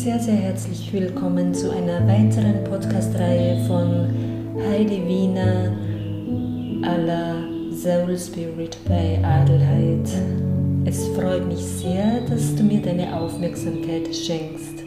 sehr, sehr herzlich willkommen zu einer weiteren Podcast-Reihe von Heidi Wiener aller Soul Spirit bei Adelheid. Es freut mich sehr, dass du mir deine Aufmerksamkeit schenkst.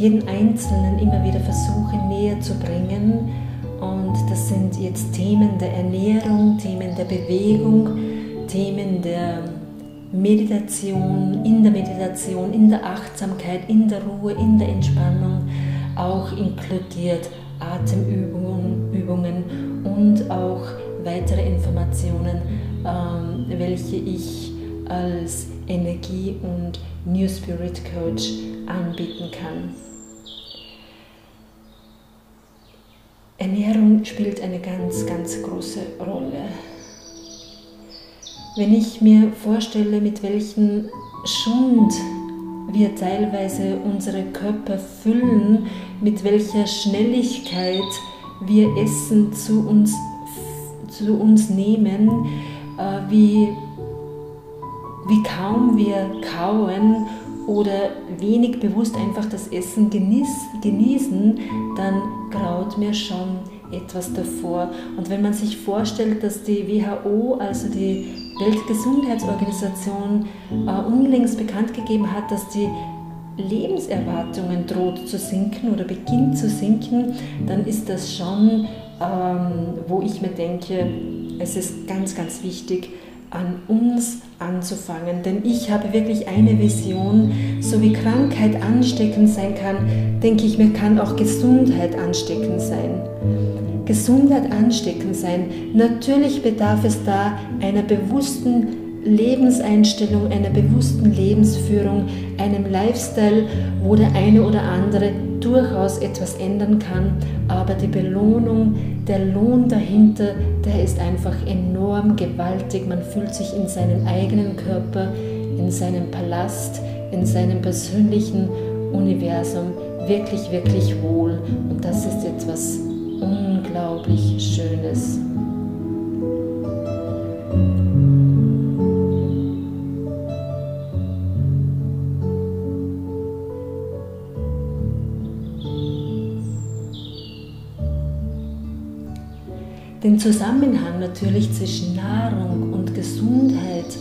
Jeden Einzelnen immer wieder versuche näher zu bringen. Und das sind jetzt Themen der Ernährung, Themen der Bewegung, Themen der Meditation, in der Meditation, in der Achtsamkeit, in der Ruhe, in der Entspannung, auch inkludiert Atemübungen Übungen und auch weitere Informationen, ähm, welche ich als Energie- und New Spirit Coach anbieten kann. Ernährung spielt eine ganz, ganz große Rolle. Wenn ich mir vorstelle, mit welchem Schund wir teilweise unsere Körper füllen, mit welcher Schnelligkeit wir Essen zu uns, zu uns nehmen, äh, wie, wie kaum wir kauen oder wenig bewusst einfach das Essen genieß, genießen, dann graut mir schon etwas davor. Und wenn man sich vorstellt, dass die WHO, also die Weltgesundheitsorganisation, äh, unlängst bekannt gegeben hat, dass die Lebenserwartungen droht zu sinken oder beginnt zu sinken, dann ist das schon, ähm, wo ich mir denke, es ist ganz, ganz wichtig, an uns anzufangen. Denn ich habe wirklich eine Vision, so wie Krankheit ansteckend sein kann, denke ich mir, kann auch Gesundheit ansteckend sein. Gesundheit ansteckend sein. Natürlich bedarf es da einer bewussten Lebenseinstellung, einer bewussten Lebensführung, einem Lifestyle, wo der eine oder andere durchaus etwas ändern kann, aber die Belohnung, der Lohn dahinter, der ist einfach enorm gewaltig. Man fühlt sich in seinem eigenen Körper, in seinem Palast, in seinem persönlichen Universum wirklich, wirklich wohl. Und das ist etwas unglaublich Schönes. Den Zusammenhang natürlich zwischen Nahrung und Gesundheit,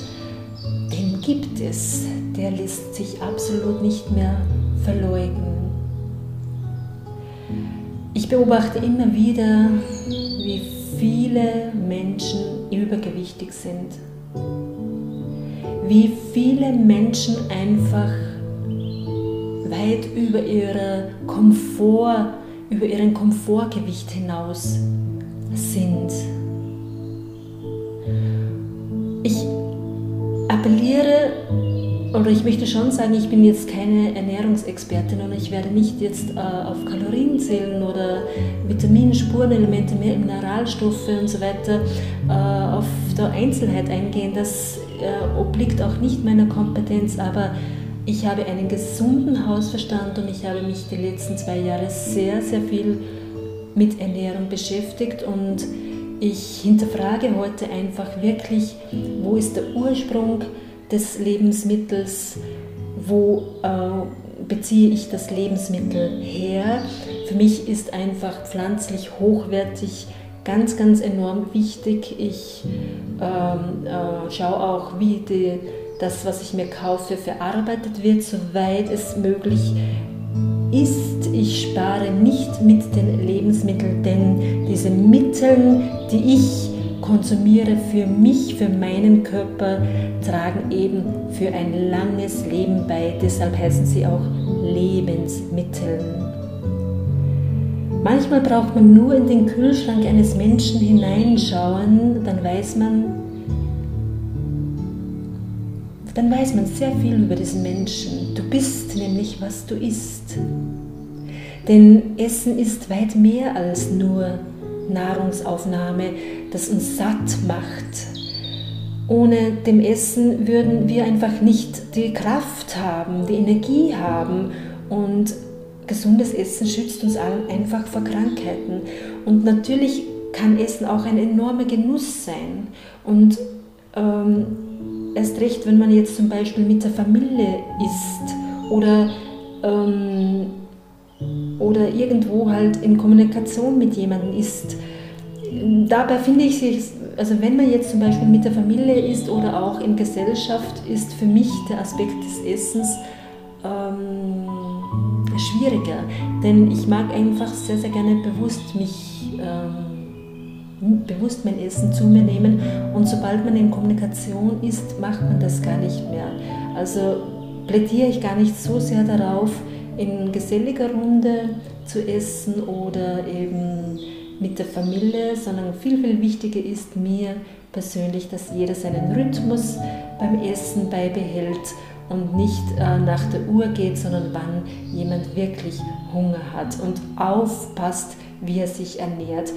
den gibt es, der lässt sich absolut nicht mehr verleugnen. Ich beobachte immer wieder, wie viele Menschen übergewichtig sind, wie viele Menschen einfach weit über, ihre Komfort, über ihren Komfortgewicht hinaus sind. Ich appelliere oder ich möchte schon sagen, ich bin jetzt keine Ernährungsexpertin und ich werde nicht jetzt äh, auf Kalorien zählen oder Vitamine, Spurenelemente, Mineralstoffe und so weiter äh, auf der Einzelheit eingehen. Das äh, obliegt auch nicht meiner Kompetenz, aber ich habe einen gesunden Hausverstand und ich habe mich die letzten zwei Jahre sehr, sehr viel mit Ernährung beschäftigt und ich hinterfrage heute einfach wirklich, wo ist der Ursprung des Lebensmittels, wo äh, beziehe ich das Lebensmittel her. Für mich ist einfach pflanzlich hochwertig ganz, ganz enorm wichtig. Ich ähm, äh, schaue auch, wie die, das, was ich mir kaufe, verarbeitet wird, soweit es möglich ist ich spare nicht mit den Lebensmitteln, denn diese Mittel, die ich konsumiere für mich, für meinen Körper, tragen eben für ein langes Leben bei. Deshalb heißen sie auch Lebensmittel. Manchmal braucht man nur in den Kühlschrank eines Menschen hineinschauen, dann weiß man, dann weiß man sehr viel über diesen Menschen. Du bist nämlich, was du isst. Denn Essen ist weit mehr als nur Nahrungsaufnahme, das uns satt macht. ohne dem Essen würden wir einfach nicht die Kraft haben, die Energie haben und gesundes Essen schützt uns einfach vor Krankheiten. Und natürlich kann Essen auch ein enormer Genuss sein. Und ähm, erst recht, wenn man jetzt zum Beispiel mit der Familie isst oder, ähm, oder irgendwo halt in Kommunikation mit jemandem ist. Dabei finde ich es also wenn man jetzt zum Beispiel mit der Familie ist oder auch in Gesellschaft, ist für mich der Aspekt des Essens ähm, schwieriger. Denn ich mag einfach sehr, sehr gerne bewusst mich, ähm, bewusst mein Essen zu mir nehmen. Und sobald man in Kommunikation ist, macht man das gar nicht mehr. Also plädiere ich gar nicht so sehr darauf, in geselliger Runde zu essen oder eben mit der Familie, sondern viel, viel wichtiger ist mir persönlich, dass jeder seinen Rhythmus beim Essen beibehält und nicht äh, nach der Uhr geht, sondern wann jemand wirklich Hunger hat und aufpasst, wie er sich ernährt.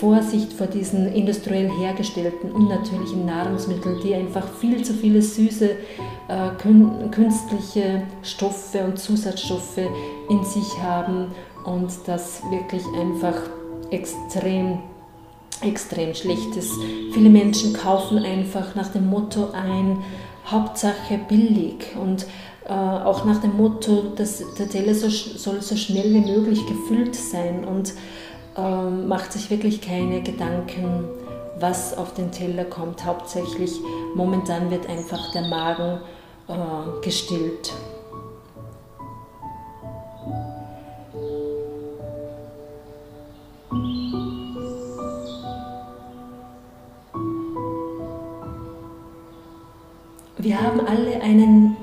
Vorsicht vor diesen industriell hergestellten, unnatürlichen Nahrungsmitteln, die einfach viel zu viele süße, äh, künstliche Stoffe und Zusatzstoffe in sich haben und das wirklich einfach extrem, extrem schlecht ist. Viele Menschen kaufen einfach nach dem Motto ein, Hauptsache billig und äh, auch nach dem Motto, dass der Teller so, soll so schnell wie möglich gefüllt sein und äh, macht sich wirklich keine Gedanken, was auf den Teller kommt. Hauptsächlich momentan wird einfach der Magen äh, gestillt. Wir haben alle einen, einen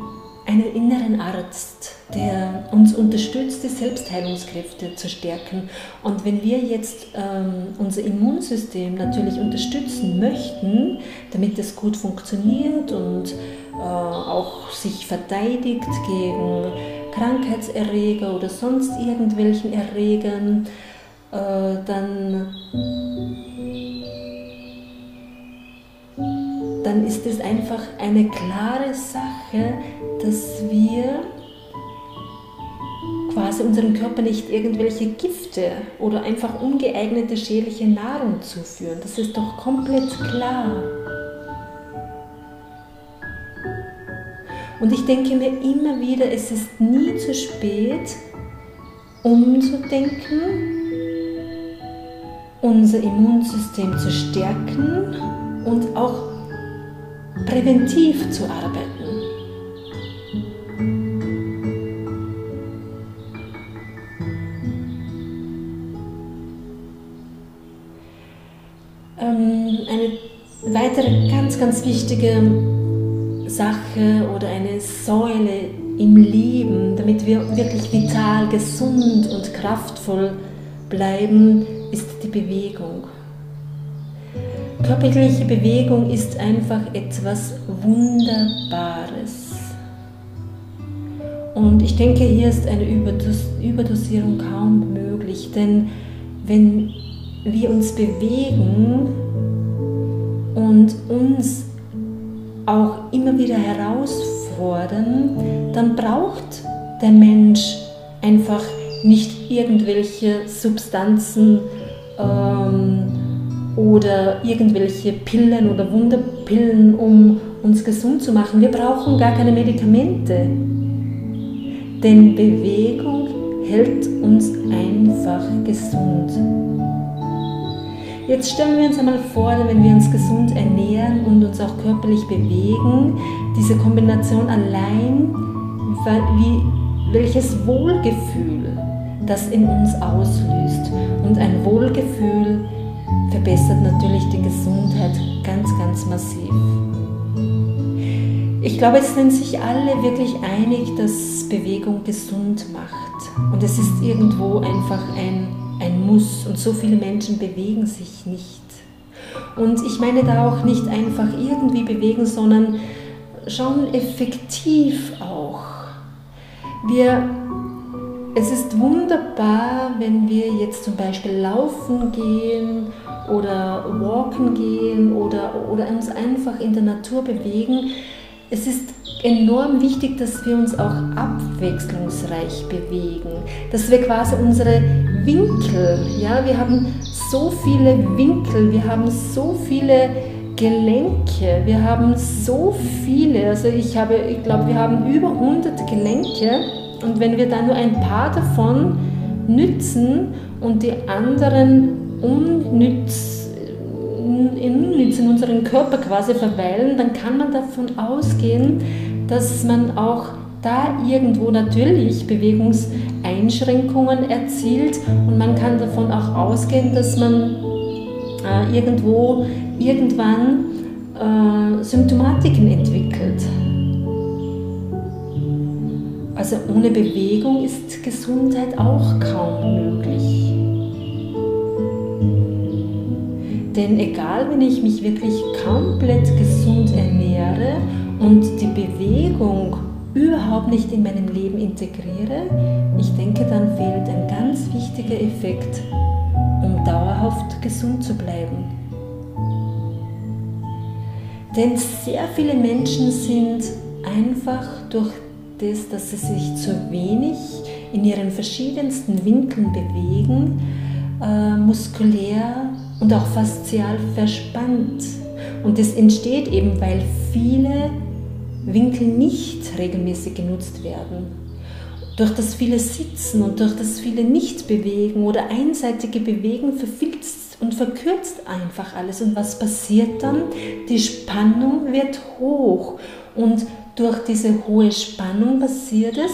inneren Arzt, der uns unterstützt, die Selbstheilungskräfte zu stärken. Und wenn wir jetzt ähm, unser Immunsystem natürlich unterstützen möchten, damit es gut funktioniert und äh, auch sich verteidigt gegen Krankheitserreger oder sonst irgendwelchen Erregern, äh, dann dann ist es einfach eine klare Sache, dass wir quasi unserem Körper nicht irgendwelche Gifte oder einfach ungeeignete schädliche Nahrung zuführen. Das ist doch komplett klar. Und ich denke mir immer wieder, es ist nie zu spät, umzudenken, unser Immunsystem zu stärken und auch präventiv zu arbeiten. Weitere ganz, ganz wichtige Sache oder eine Säule im Leben, damit wir wirklich vital, gesund und kraftvoll bleiben, ist die Bewegung. Körperliche Bewegung ist einfach etwas Wunderbares. Und ich denke, hier ist eine Überdos Überdosierung kaum möglich, denn wenn wir uns bewegen und uns auch immer wieder herausfordern, dann braucht der Mensch einfach nicht irgendwelche Substanzen, ähm, oder irgendwelche Pillen oder Wunderpillen, um uns gesund zu machen. Wir brauchen gar keine Medikamente. Denn Bewegung hält uns einfach gesund. Jetzt stellen wir uns einmal vor, wenn wir uns gesund ernähren und uns auch körperlich bewegen, diese Kombination allein, wie, welches Wohlgefühl das in uns auslöst. Und ein Wohlgefühl verbessert natürlich die Gesundheit ganz, ganz massiv. Ich glaube, es sind sich alle wirklich einig, dass Bewegung gesund macht. Und es ist irgendwo einfach ein, ein Muss. Und so viele Menschen bewegen sich nicht. Und ich meine da auch nicht einfach irgendwie bewegen, sondern schon effektiv auch. Wir es ist wunderbar, wenn wir jetzt zum Beispiel laufen gehen oder walken gehen oder, oder uns einfach in der Natur bewegen. Es ist enorm wichtig, dass wir uns auch abwechslungsreich bewegen, dass wir quasi unsere Winkel, ja, wir haben so viele Winkel, wir haben so viele Gelenke, wir haben so viele, also ich habe, ich glaube, wir haben über 100 Gelenke. Und wenn wir dann nur ein paar davon nützen und die anderen unnütz in unserem Körper quasi verweilen, dann kann man davon ausgehen, dass man auch da irgendwo natürlich Bewegungseinschränkungen erzielt und man kann davon auch ausgehen, dass man äh, irgendwo irgendwann äh, Symptomatiken entwickelt. Also ohne Bewegung ist Gesundheit auch kaum möglich. Denn egal, wenn ich mich wirklich komplett gesund ernähre und die Bewegung überhaupt nicht in meinem Leben integriere, ich denke, dann fehlt ein ganz wichtiger Effekt, um dauerhaft gesund zu bleiben. Denn sehr viele Menschen sind einfach durch das, dass sie sich zu wenig in ihren verschiedensten Winkeln bewegen, äh, muskulär und auch faszial verspannt. Und das entsteht eben, weil viele Winkel nicht regelmäßig genutzt werden. Durch das viele Sitzen und durch das viele Nichtbewegen oder einseitige Bewegen verfilzt und verkürzt einfach alles. Und was passiert dann? Die Spannung wird hoch und durch diese hohe Spannung passiert es,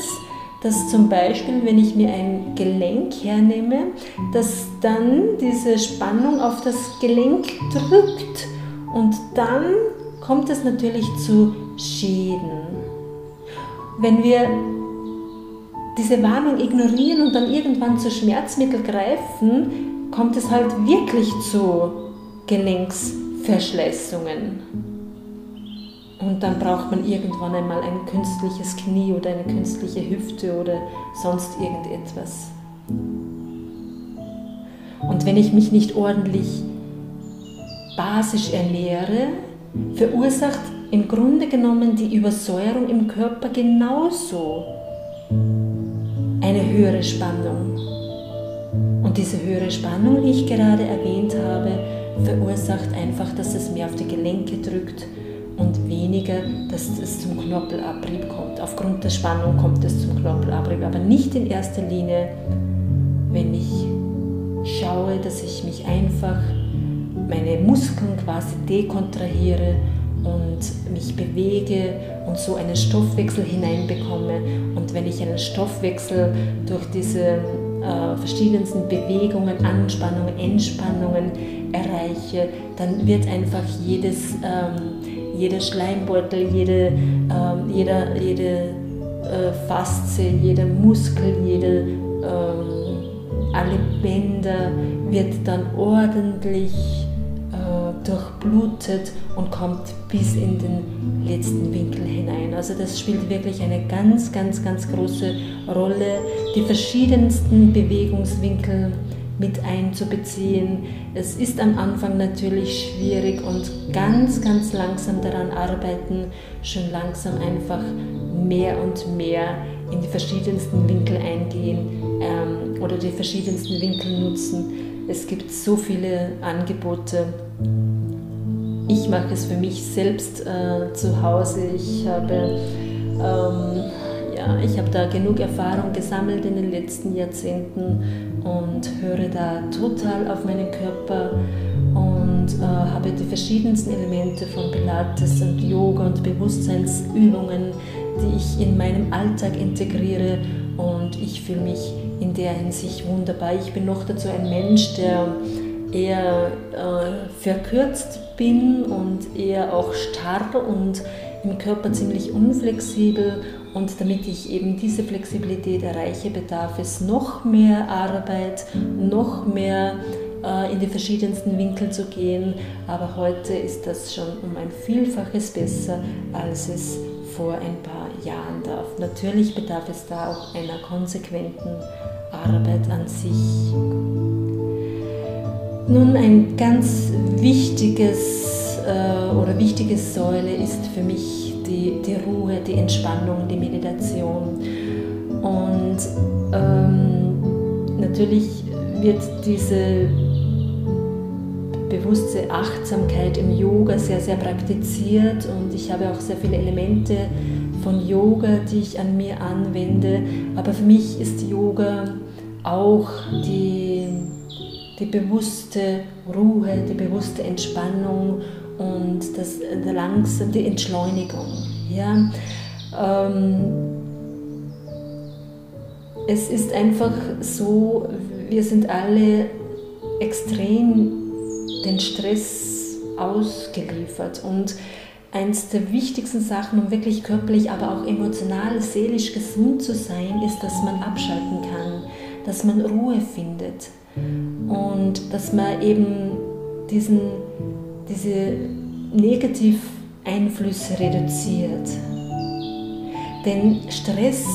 dass zum Beispiel, wenn ich mir ein Gelenk hernehme, dass dann diese Spannung auf das Gelenk drückt und dann kommt es natürlich zu Schäden. Wenn wir diese Warnung ignorieren und dann irgendwann zu Schmerzmittel greifen, kommt es halt wirklich zu Gelenksverschleißungen. Und dann braucht man irgendwann einmal ein künstliches Knie oder eine künstliche Hüfte oder sonst irgendetwas. Und wenn ich mich nicht ordentlich basisch ernähre, verursacht im Grunde genommen die Übersäuerung im Körper genauso eine höhere Spannung. Und diese höhere Spannung, die ich gerade erwähnt habe, verursacht einfach, dass es mehr auf die Gelenke drückt und weniger, dass es zum Knorpelabrieb kommt. Aufgrund der Spannung kommt es zum Knorpelabrieb, aber nicht in erster Linie, wenn ich schaue, dass ich mich einfach meine Muskeln quasi dekontrahiere und mich bewege und so einen Stoffwechsel hineinbekomme. Und wenn ich einen Stoffwechsel durch diese äh, verschiedensten Bewegungen, Anspannungen, Entspannungen erreiche, dann wird einfach jedes ähm, jeder Schleimbeutel, jede, ähm, jeder, jede äh, Faszie, jeder Muskel, jede, ähm, alle Bänder wird dann ordentlich durchblutet und kommt bis in den letzten Winkel hinein. Also das spielt wirklich eine ganz, ganz, ganz große Rolle. Die verschiedensten Bewegungswinkel mit einzubeziehen. Es ist am Anfang natürlich schwierig und ganz, ganz langsam daran arbeiten, schon langsam einfach mehr und mehr in die verschiedensten Winkel eingehen ähm, oder die verschiedensten Winkel nutzen. Es gibt so viele Angebote. Ich mache es für mich selbst äh, zu Hause. Ich habe ähm, ja, ich habe da genug Erfahrung gesammelt in den letzten Jahrzehnten und höre da total auf meinen Körper und äh, habe die verschiedensten Elemente von Pilates und Yoga und Bewusstseinsübungen, die ich in meinem Alltag integriere und ich fühle mich in der Hinsicht wunderbar. Ich bin noch dazu ein Mensch, der eher äh, verkürzt bin und eher auch starr und im Körper ziemlich unflexibel und damit ich eben diese Flexibilität erreiche, bedarf es noch mehr Arbeit, noch mehr äh, in die verschiedensten Winkel zu gehen. Aber heute ist das schon um ein Vielfaches besser, als es vor ein paar Jahren darf. Natürlich bedarf es da auch einer konsequenten Arbeit an sich. Nun ein ganz wichtiges äh, oder wichtige Säule ist für mich die, die Ruhe, die Entspannung, die Meditation. Und ähm, natürlich wird diese bewusste Achtsamkeit im Yoga sehr, sehr praktiziert und ich habe auch sehr viele Elemente von Yoga, die ich an mir anwende. Aber für mich ist Yoga auch die, die bewusste Ruhe, die bewusste Entspannung und das, langsam die Entschleunigung. Ja? Ähm, es ist einfach so, wir sind alle extrem den Stress ausgeliefert. Und eins der wichtigsten Sachen, um wirklich körperlich, aber auch emotional, seelisch gesund zu sein, ist, dass man abschalten kann, dass man Ruhe findet und dass man eben diesen, diese Negativeinflüsse reduziert. Denn Stress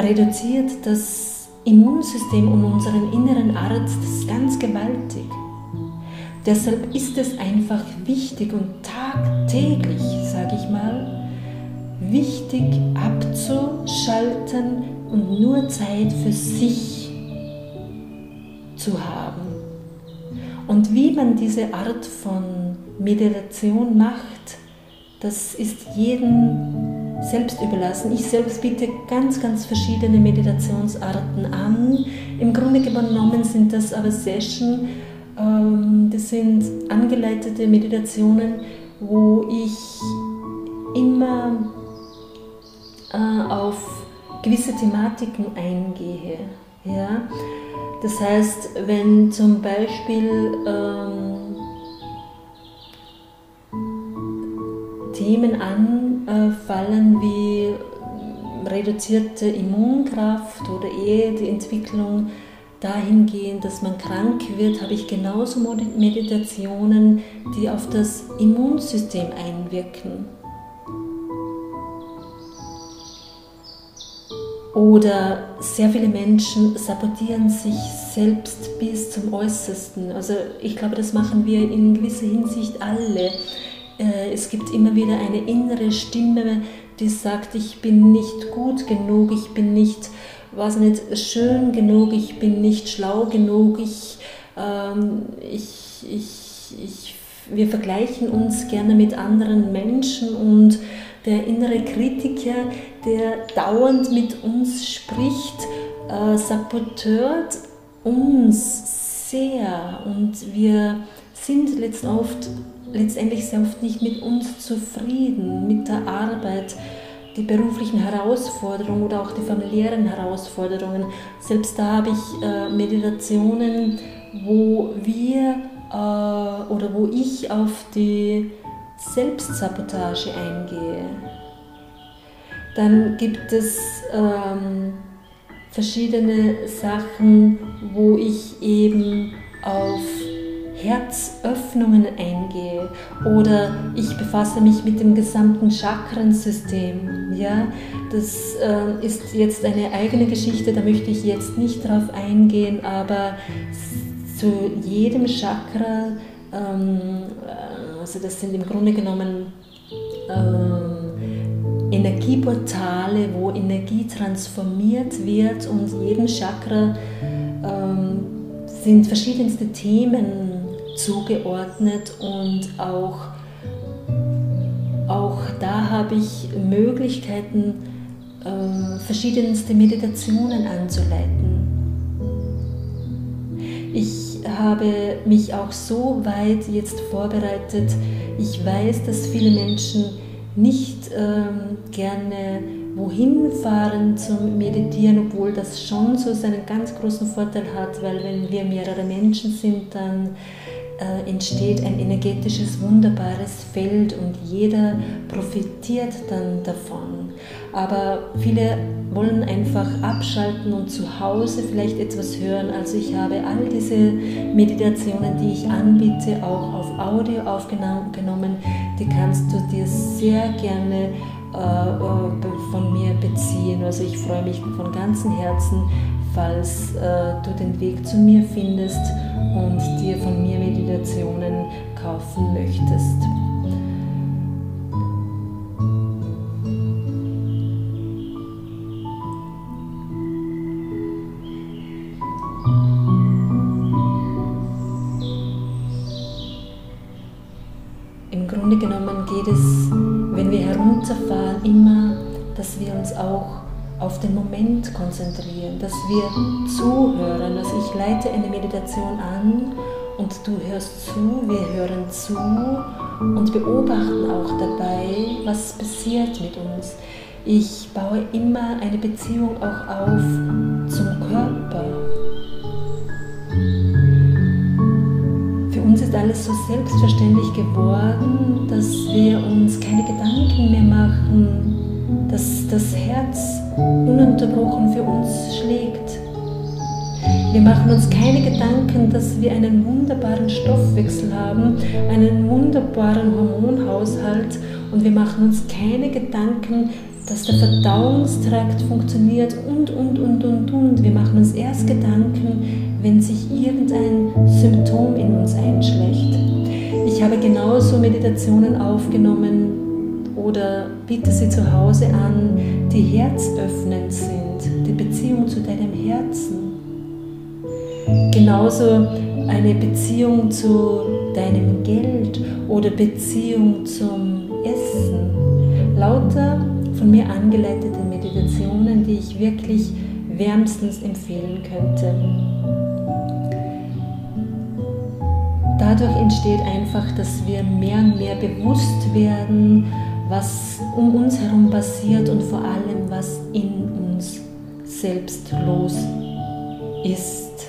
reduziert das Immunsystem und unseren inneren Arzt ganz gewaltig. Deshalb ist es einfach wichtig und tagtäglich, sage ich mal, wichtig abzuschalten und nur Zeit für sich zu haben. Und wie man diese Art von Meditation macht, das ist jedem selbst überlassen. Ich selbst biete ganz, ganz verschiedene Meditationsarten an. Im Grunde genommen sind das aber Sessions, ähm, das sind angeleitete Meditationen, wo ich immer äh, auf gewisse Thematiken eingehe. Ja? Das heißt, wenn zum Beispiel ähm, Themen anfallen wie reduzierte Immunkraft oder eher die Entwicklung dahingehend, dass man krank wird, habe ich genauso Meditationen, die auf das Immunsystem einwirken. Oder sehr viele Menschen sabotieren sich selbst bis zum Äußersten. Also ich glaube, das machen wir in gewisser Hinsicht alle. Äh, es gibt immer wieder eine innere Stimme, die sagt, ich bin nicht gut genug, ich bin nicht war es nicht schön genug, ich bin nicht schlau genug, ich, ähm, ich, ich, ich, wir vergleichen uns gerne mit anderen Menschen und der innere Kritiker, der dauernd mit uns spricht, äh, sabotört uns sehr und wir sind letztendlich sehr oft nicht mit uns zufrieden, mit der Arbeit, die beruflichen Herausforderungen oder auch die familiären Herausforderungen. Selbst da habe ich äh, Meditationen, wo wir äh, oder wo ich auf die Selbstsabotage eingehe. Dann gibt es ähm, verschiedene Sachen, wo ich eben auf Herzöffnungen eingehe oder ich befasse mich mit dem gesamten Chakrensystem. Ja, das äh, ist jetzt eine eigene Geschichte, da möchte ich jetzt nicht drauf eingehen, aber zu jedem Chakra, ähm, äh, also das sind im Grunde genommen äh, Energieportale, wo Energie transformiert wird und jedem Chakra ähm, sind verschiedenste Themen zugeordnet und auch, auch da habe ich Möglichkeiten, äh, verschiedenste Meditationen anzuleiten. Ich habe mich auch so weit jetzt vorbereitet. Ich weiß, dass viele Menschen nicht ähm, gerne wohin fahren zum Meditieren, obwohl das schon so seinen ganz großen Vorteil hat, weil wenn wir mehrere Menschen sind, dann äh, entsteht ein energetisches, wunderbares Feld und jeder profitiert dann davon. Aber viele wollen einfach abschalten und zu Hause vielleicht etwas hören. Also ich habe all diese Meditationen, die ich anbiete, auch auf Audio aufgenommen. Die kannst du dir sehr gerne äh, von mir beziehen. Also ich freue mich von ganzem Herzen, falls äh, du den Weg zu mir findest und dir von mir Meditationen kaufen möchtest. Im Grunde genommen geht es, wenn wir herunterfahren, immer, dass wir uns auch auf den Moment konzentrieren, dass wir zuhören. Also ich leite eine Meditation an und du hörst zu, wir hören zu und beobachten auch dabei, was passiert mit uns. Ich baue immer eine Beziehung auch auf zum Körper. Für uns ist alles so selbstverständlich geworden, dass wir uns keine Gedanken mehr machen, dass das Herz ununterbrochen für uns schlägt. Wir machen uns keine Gedanken, dass wir einen wunderbaren Stoffwechsel haben, einen wunderbaren Hormonhaushalt und wir machen uns keine Gedanken, dass der Verdauungstrakt funktioniert und, und, und, und, und. Wir machen uns erst Gedanken, wenn sich irgendein Symptom in uns einschlägt. Ich habe genauso Meditationen aufgenommen, oder biete sie zu Hause an, die herzöffnend sind, die Beziehung zu deinem Herzen. Genauso eine Beziehung zu deinem Geld oder Beziehung zum Essen. Lauter von mir angeleitete Meditationen, die ich wirklich wärmstens empfehlen könnte. Dadurch entsteht einfach, dass wir mehr und mehr bewusst werden, was um uns herum passiert und vor allem, was in uns selbst los ist.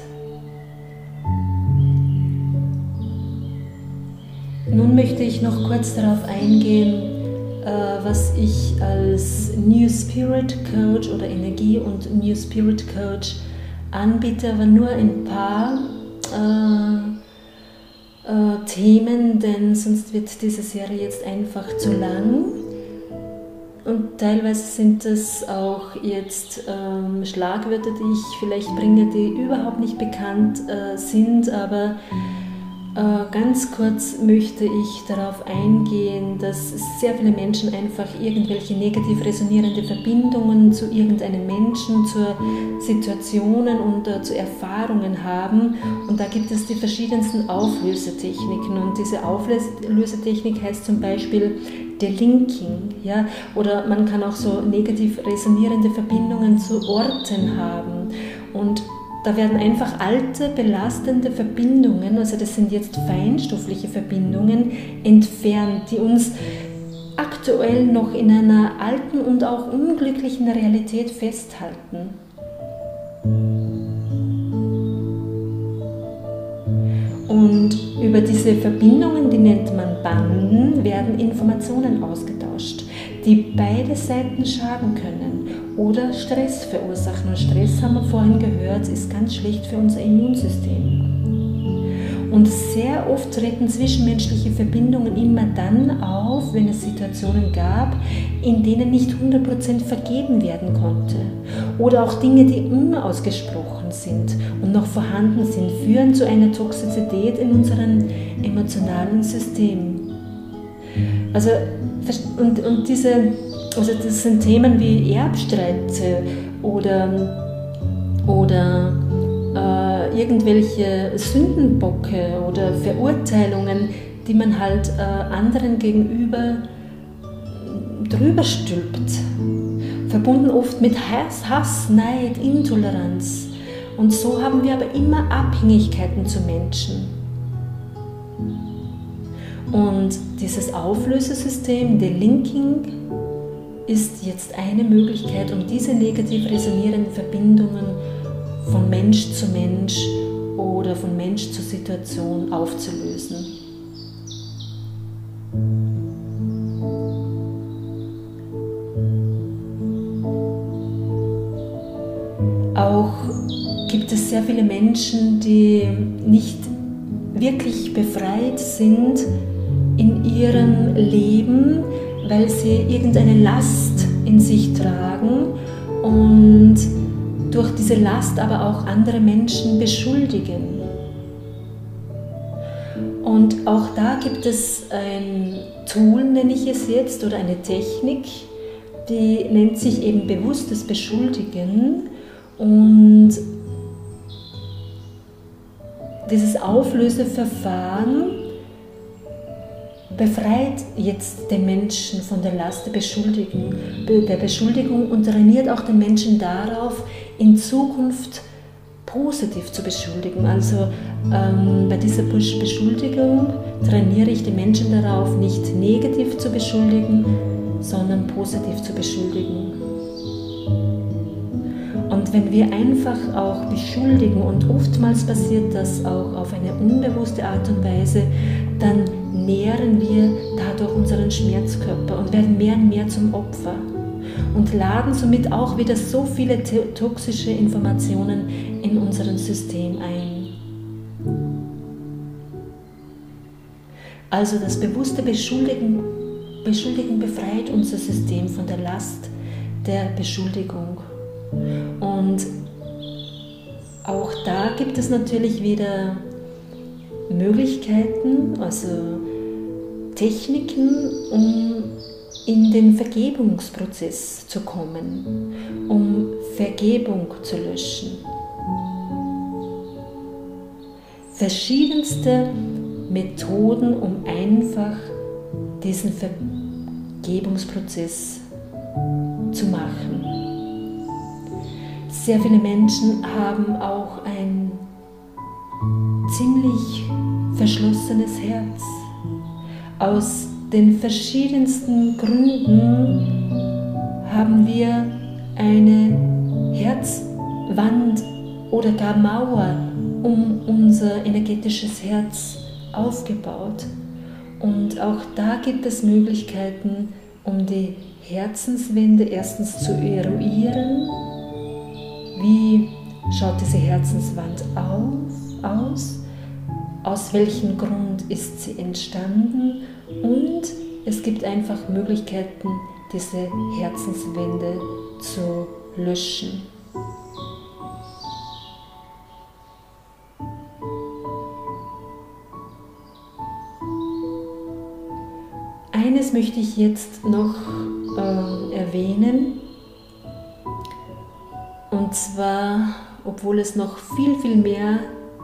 Nun möchte ich noch kurz darauf eingehen, äh, was ich als New Spirit Coach oder Energie- und New Spirit Coach anbiete, aber nur ein paar äh, äh, Themen, denn sonst wird diese Serie jetzt einfach zu lang. Und teilweise sind das auch jetzt ähm, Schlagwörter, die ich vielleicht bringe, die überhaupt nicht bekannt äh, sind, aber äh, ganz kurz möchte ich darauf eingehen, dass sehr viele Menschen einfach irgendwelche negativ resonierende Verbindungen zu irgendeinem Menschen, zu Situationen und äh, zu Erfahrungen haben. Und da gibt es die verschiedensten Auflösetechniken. Und diese Auflösetechnik heißt zum Beispiel Delinking. Ja? Oder man kann auch so negativ resonierende Verbindungen zu Orten haben. Und da werden einfach alte, belastende Verbindungen, also das sind jetzt feinstoffliche Verbindungen, entfernt, die uns aktuell noch in einer alten und auch unglücklichen Realität festhalten. Und über diese Verbindungen, die nennt man Banden, werden Informationen ausgetauscht, die beide Seiten schaden können oder Stress verursachen. Und Stress, haben wir vorhin gehört, ist ganz schlecht für unser Immunsystem. Und sehr oft treten zwischenmenschliche Verbindungen immer dann auf, wenn es Situationen gab, in denen nicht 100% vergeben werden konnte. Oder auch Dinge, die unausgesprochen sind und noch vorhanden sind, führen zu einer Toxizität in unserem emotionalen System. Also, und, und diese, also das sind Themen wie Erbstreite oder, oder äh, irgendwelche Sündenbocke oder Verurteilungen, die man halt äh, anderen gegenüber drüber stülpt. Verbunden oft mit Hass, Hass, Neid, Intoleranz. Und so haben wir aber immer Abhängigkeiten zu Menschen. Und dieses Auflösesystem, der Linking, ist jetzt eine Möglichkeit, um diese negativ resonierenden Verbindungen von Mensch zu Mensch oder von Mensch zu Situation aufzulösen. Auch gibt es sehr viele Menschen, die nicht wirklich befreit sind in ihrem Leben, weil sie irgendeine Last in sich tragen und durch diese Last aber auch andere Menschen beschuldigen. Und auch da gibt es ein Tool, nenne ich es jetzt, oder eine Technik, die nennt sich eben bewusstes Beschuldigen. Und dieses Auflöseverfahren befreit jetzt den Menschen von der Last der Beschuldigung, der Beschuldigung und trainiert auch den Menschen darauf, in Zukunft positiv zu beschuldigen. Also ähm, bei dieser Beschuldigung trainiere ich die Menschen darauf, nicht negativ zu beschuldigen, sondern positiv zu beschuldigen. Und wenn wir einfach auch beschuldigen, und oftmals passiert das auch auf eine unbewusste Art und Weise, dann nähren wir dadurch unseren Schmerzkörper und werden mehr und mehr zum Opfer und laden somit auch wieder so viele toxische Informationen in unserem System ein. Also das bewusste Beschuldigen, Beschuldigen befreit unser System von der Last der Beschuldigung. Und auch da gibt es natürlich wieder Möglichkeiten, also Techniken, um in den Vergebungsprozess zu kommen, um Vergebung zu löschen. Verschiedenste Methoden, um einfach diesen Vergebungsprozess zu machen. Sehr viele Menschen haben auch ein ziemlich verschlossenes Herz. Aus den verschiedensten Gründen haben wir eine Herzwand oder gar Mauer um unser energetisches Herz aufgebaut. Und auch da gibt es Möglichkeiten, um die Herzenswände erstens zu eruieren. Wie schaut diese Herzenswand auf, aus? Aus welchem Grund ist sie entstanden? Und es gibt einfach Möglichkeiten, diese Herzenswände zu löschen. Eines möchte ich jetzt noch äh, erwähnen. Und zwar, obwohl es noch viel, viel mehr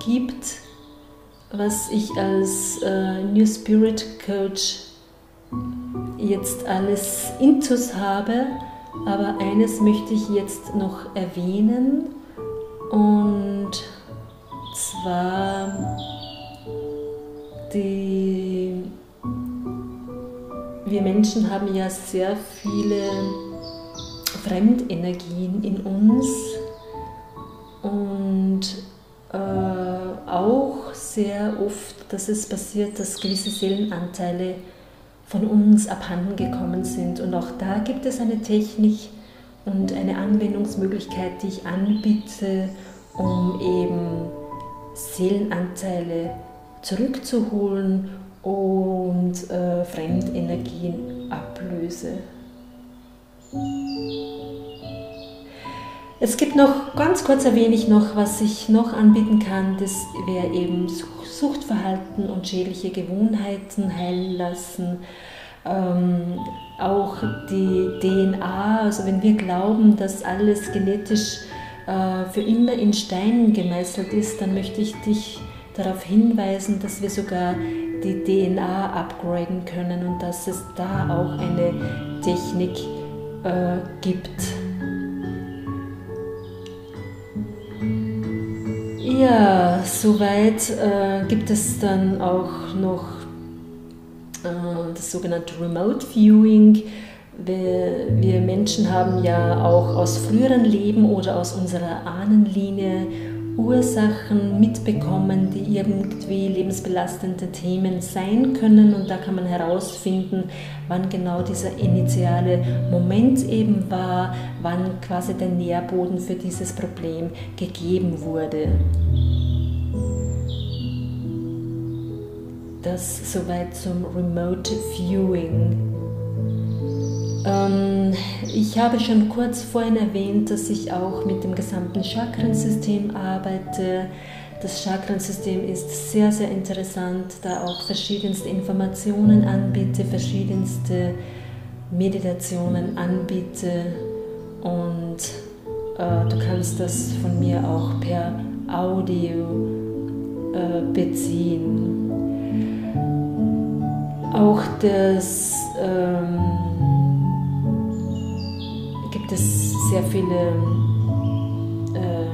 gibt, was ich als äh, New Spirit Coach jetzt alles intus habe, aber eines möchte ich jetzt noch erwähnen. Und zwar die wir Menschen haben ja sehr viele Fremdenergien in uns. Und äh, auch sehr oft, dass es passiert, dass gewisse Seelenanteile von uns abhanden gekommen sind. Und auch da gibt es eine Technik und eine Anwendungsmöglichkeit, die ich anbiete, um eben Seelenanteile zurückzuholen und äh, Fremdenergien ablöse. Es gibt noch, ganz kurz erwähne ich noch, was ich noch anbieten kann, das wäre eben Suchtverhalten und schädliche Gewohnheiten heilen lassen. Ähm, auch die DNA, also wenn wir glauben, dass alles genetisch äh, für immer in Stein gemeißelt ist, dann möchte ich dich darauf hinweisen, dass wir sogar die DNA upgraden können und dass es da auch eine Technik äh, gibt. Ja, soweit äh, gibt es dann auch noch äh, das sogenannte Remote Viewing. Wir, wir, Menschen haben ja auch aus früheren Leben oder aus unserer Ahnenlinie Ursachen mitbekommen, die irgendwie lebensbelastende Themen sein können. Und da kann man herausfinden, wann genau dieser initiale Moment eben war, wann quasi der Nährboden für dieses Problem gegeben wurde. Das soweit zum Remote Viewing. Ähm, ich habe schon kurz vorhin erwähnt, dass ich auch mit dem gesamten Chakrensystem arbeite. Das Chakrensystem ist sehr, sehr interessant, da auch verschiedenste Informationen anbiete, verschiedenste Meditationen anbiete und äh, du kannst das von mir auch per Audio äh, beziehen. Auch das ähm, es sehr viele, äh,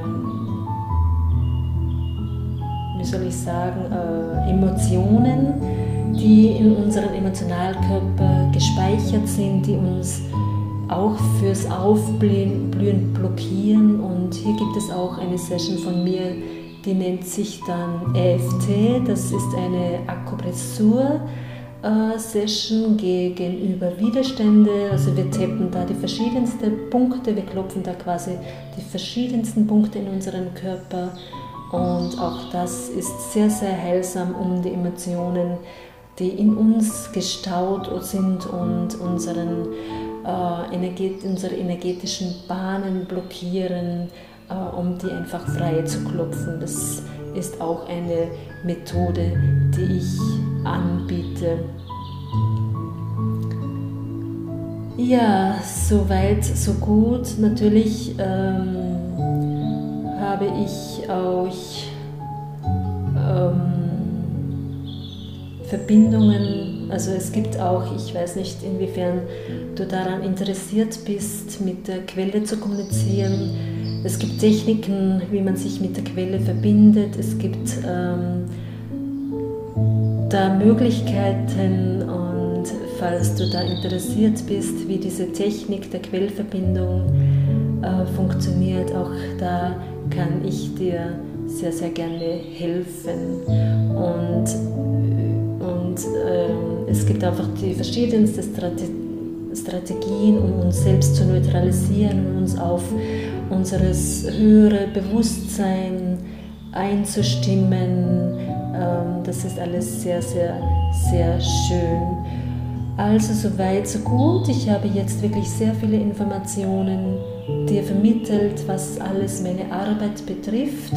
wie soll ich sagen, äh, Emotionen, die in unserem Emotionalkörper gespeichert sind, die uns auch fürs Aufblühen blockieren. Und hier gibt es auch eine Session von mir, die nennt sich dann EFT. Das ist eine Akupressur Session gegenüber Widerstände. Also wir tappen da die verschiedensten Punkte, wir klopfen da quasi die verschiedensten Punkte in unserem Körper und auch das ist sehr, sehr heilsam, um die Emotionen, die in uns gestaut sind und unseren, äh, energet unsere energetischen Bahnen blockieren, äh, um die einfach frei zu klopfen. Das ist auch eine Methode, die ich anbiete. Ja, so weit, so gut. Natürlich ähm, habe ich auch ähm, Verbindungen, also es gibt auch, ich weiß nicht, inwiefern du daran interessiert bist, mit der Quelle zu kommunizieren. Es gibt Techniken, wie man sich mit der Quelle verbindet. Es gibt ähm, da Möglichkeiten und falls du da interessiert bist, wie diese Technik der Quellverbindung äh, funktioniert, auch da kann ich dir sehr, sehr gerne helfen. Und, und äh, es gibt einfach die verschiedensten Strate Strategien, um uns selbst zu neutralisieren und uns auf unseres höhere Bewusstsein einzustimmen, ähm, das ist alles sehr, sehr, sehr schön. Also soweit, so gut. Ich habe jetzt wirklich sehr viele Informationen dir vermittelt, was alles meine Arbeit betrifft,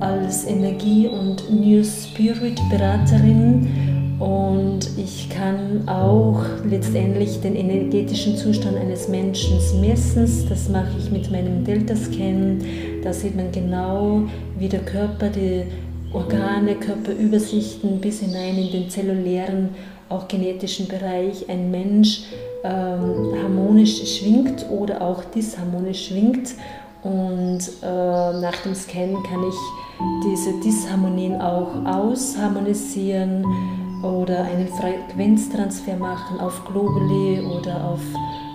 als Energie- und New Spirit Beraterin. Und ich kann auch letztendlich den energetischen Zustand eines Menschen messen. Das mache ich mit meinem Delta-Scan. Da sieht man genau, wie der Körper die Organe, Körperübersichten bis hinein in den zellulären, auch genetischen Bereich ein Mensch ähm, harmonisch schwingt oder auch disharmonisch schwingt. Und äh, nach dem Scan kann ich diese Disharmonien auch ausharmonisieren oder einen Frequenztransfer machen auf Globuli oder auf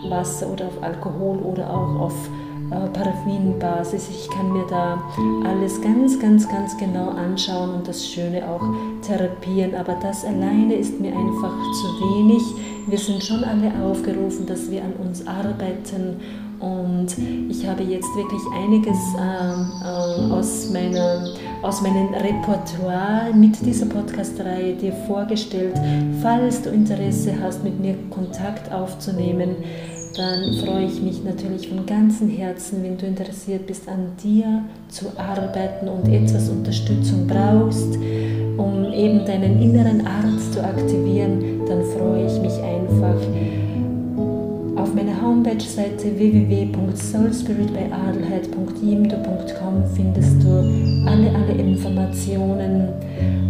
Wasser oder auf Alkohol oder auch auf äh, Paraffinbasis. Ich kann mir da alles ganz, ganz, ganz genau anschauen und das Schöne auch therapieren. Aber das alleine ist mir einfach zu wenig. Wir sind schon alle aufgerufen, dass wir an uns arbeiten und ich habe jetzt wirklich einiges äh, äh, aus, meiner, aus meinem Repertoire mit dieser Podcast-Reihe dir vorgestellt. Falls du Interesse hast, mit mir Kontakt aufzunehmen, dann freue ich mich natürlich von ganzem Herzen, wenn du interessiert bist, an dir zu arbeiten und etwas Unterstützung brauchst, um eben deinen inneren Arzt zu aktivieren, dann freue ich mich einfach. Auf meiner Homepage-Seite www.soulspiritbyadelheid.jimdo.com findest du alle, alle Informationen.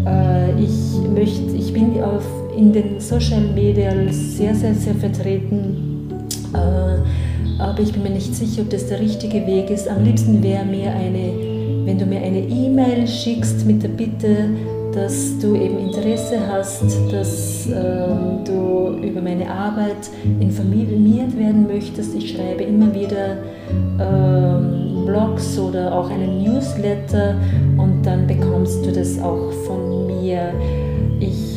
Äh, ich, möchte, ich bin auf, in den Social Media sehr, sehr, sehr vertreten äh, aber ich bin mir nicht sicher, ob das der richtige Weg ist. Am liebsten wäre mir eine, wenn du mir eine E-Mail schickst mit der Bitte, dass du eben Interesse hast, dass ähm, du über meine Arbeit informiert werden möchtest. Ich schreibe immer wieder ähm, Blogs oder auch einen Newsletter und dann bekommst du das auch von mir.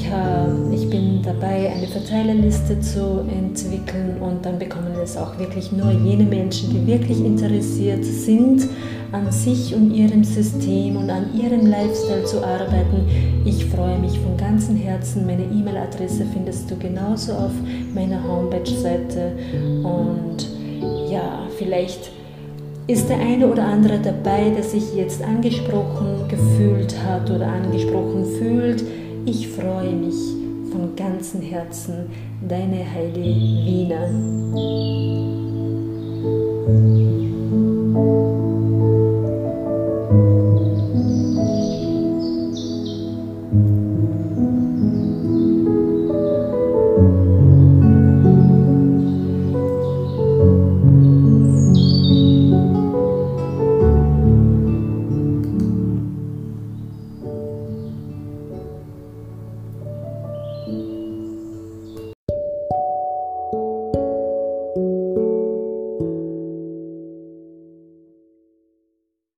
Ich, ich bin dabei, eine Verteilerliste zu entwickeln und dann bekommen es auch wirklich nur jene Menschen, die wirklich interessiert sind, an sich und ihrem System und an ihrem Lifestyle zu arbeiten. Ich freue mich von ganzem Herzen. Meine E-Mail-Adresse findest du genauso auf meiner Homepage-Seite und ja, vielleicht ist der eine oder andere dabei, der sich jetzt angesprochen gefühlt hat oder angesprochen fühlt. Ich freue mich von ganzem Herzen, deine Heidi Wiener.